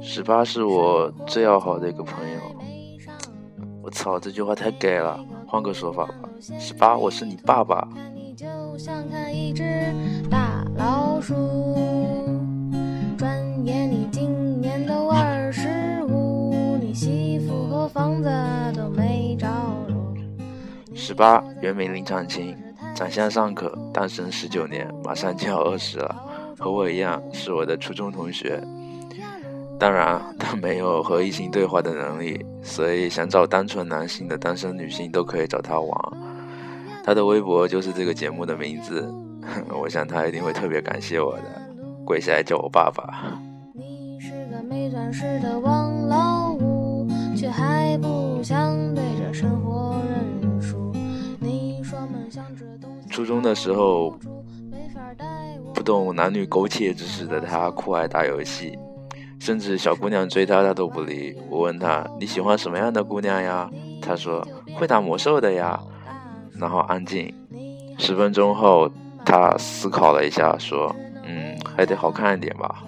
十八是我最要好的一个朋友。我操，这句话太 gay 了，换个说法吧。十八，我是你爸爸。十八，原名林长青，长相尚可，单身十九年，马上就要二十了，和我一样是我的初中同学。当然，他没有和异性对话的能力，所以想找单纯男性的单身女性都可以找他玩。他的微博就是这个节目的名字，我想他一定会特别感谢我的，跪下来叫我爸爸。你是个没钻石的王老五，却还不想对着生活认输。你说梦想这东西。初中的时候，不懂男女苟且之事的他，酷爱打游戏。甚至小姑娘追他，他都不理。我问他你喜欢什么样的姑娘呀？他说会打魔兽的呀。然后安静。十分钟后，他思考了一下，说：“嗯，还得好看一点吧。”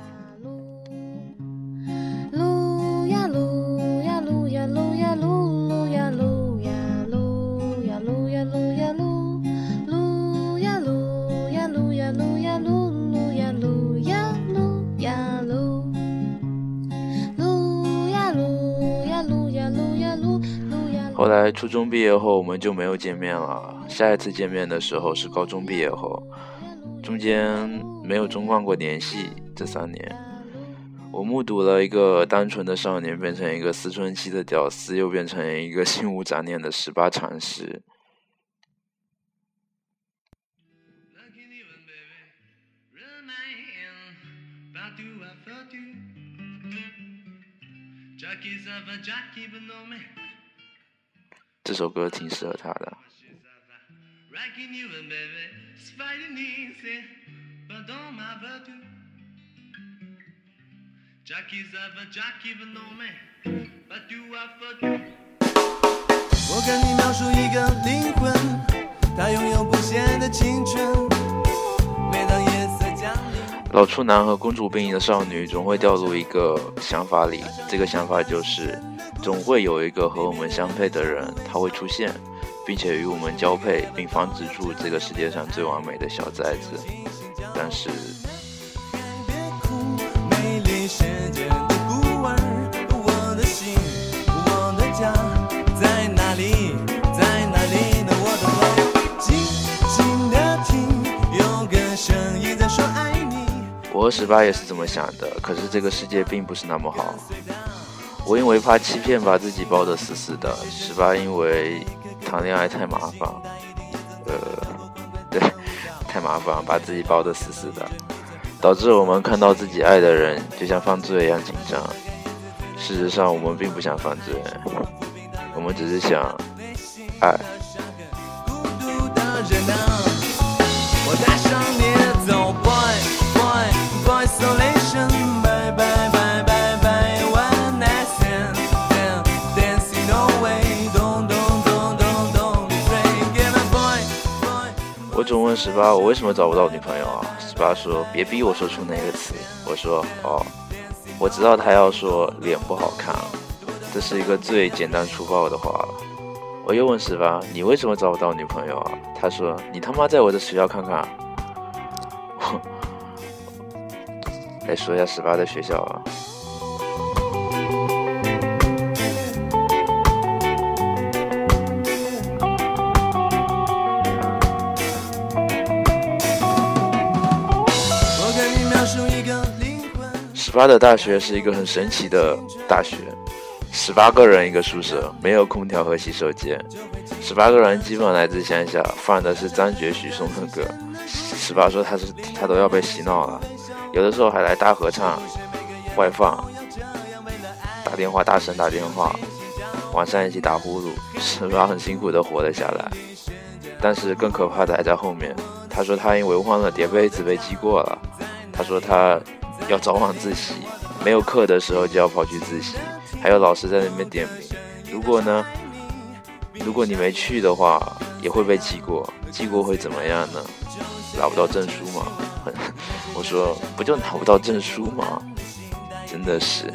来初中毕业后，我们就没有见面了。下一次见面的时候是高中毕业后，中间没有中断过联系。这三年，我目睹了一个单纯的少年变成一个思春期的屌丝，又变成一个心无杂念的十八禅师。这首歌挺适合他的。我跟你描述一个灵魂，它拥有不谢的青春。每当夜色降临，老处男和公主病的少女总会掉入一个想法里，这个想法就是。总会有一个和我们相配的人，他会出现，并且与我们交配，并繁殖出这个世界上最完美的小崽子。但是，我和十八也是这么想的，可是这个世界并不是那么好。我因为怕欺骗，把自己包得死死的。十八因为谈恋爱太麻烦，呃，对，太麻烦，把自己包得死死的，导致我们看到自己爱的人就像犯罪一样紧张。事实上，我们并不想犯罪，我们只是想爱。我总问十八，我为什么找不到女朋友啊？十八说，别逼我说出那个词。我说，哦，我知道他要说脸不好看，这是一个最简单粗暴的话了。我又问十八，你为什么找不到女朋友啊？他说，你他妈在我的学校看看。来说一下十八的学校啊。十八的大学是一个很神奇的大学，十八个人一个宿舍，没有空调和洗手间，十八个人基本来自乡下，放的是张杰许嵩的歌。十八说他是他都要被洗脑了，有的时候还来大合唱，外放，打电话大声打电话，晚上一起打呼噜。十八很辛苦的活了下来，但是更可怕的还在后面。他说他因为忘了叠被子被记过了，他说他。要早晚自习，没有课的时候就要跑去自习，还有老师在那边点名。如果呢，如果你没去的话，也会被记过。记过会怎么样呢？拿不到证书吗？我说不就拿不到证书吗？真的是。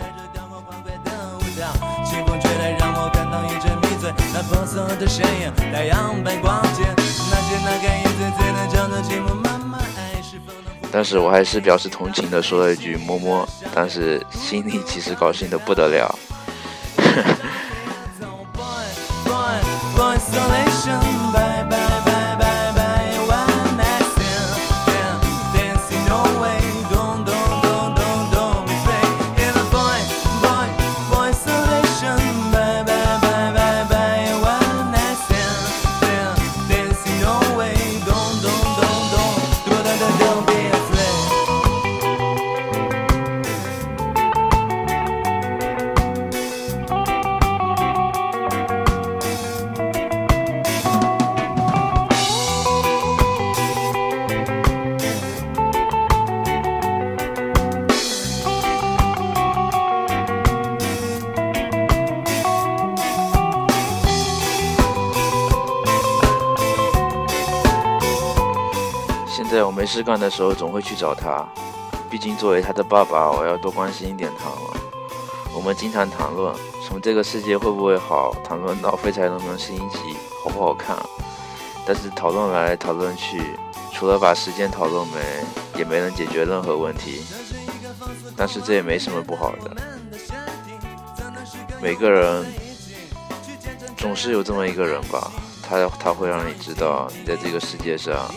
但是我还是表示同情的说了一句“摸摸”，但是心里其实高兴的不得了。现在我没事干的时候，总会去找他。毕竟作为他的爸爸，我要多关心一点他嘛。我们经常谈论从这个世界会不会好，谈论到废柴能不能升级，好不好看。但是讨论来讨论去，除了把时间讨论没，也没能解决任何问题。但是这也没什么不好的。每个人总是有这么一个人吧，他他会让你知道，你在这个世界上。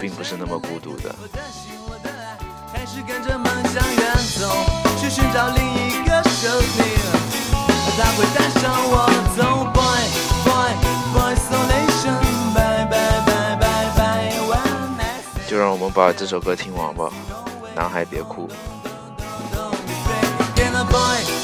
并不是那么孤独的。就让我们把这首歌听完吧男孩别哭。Boy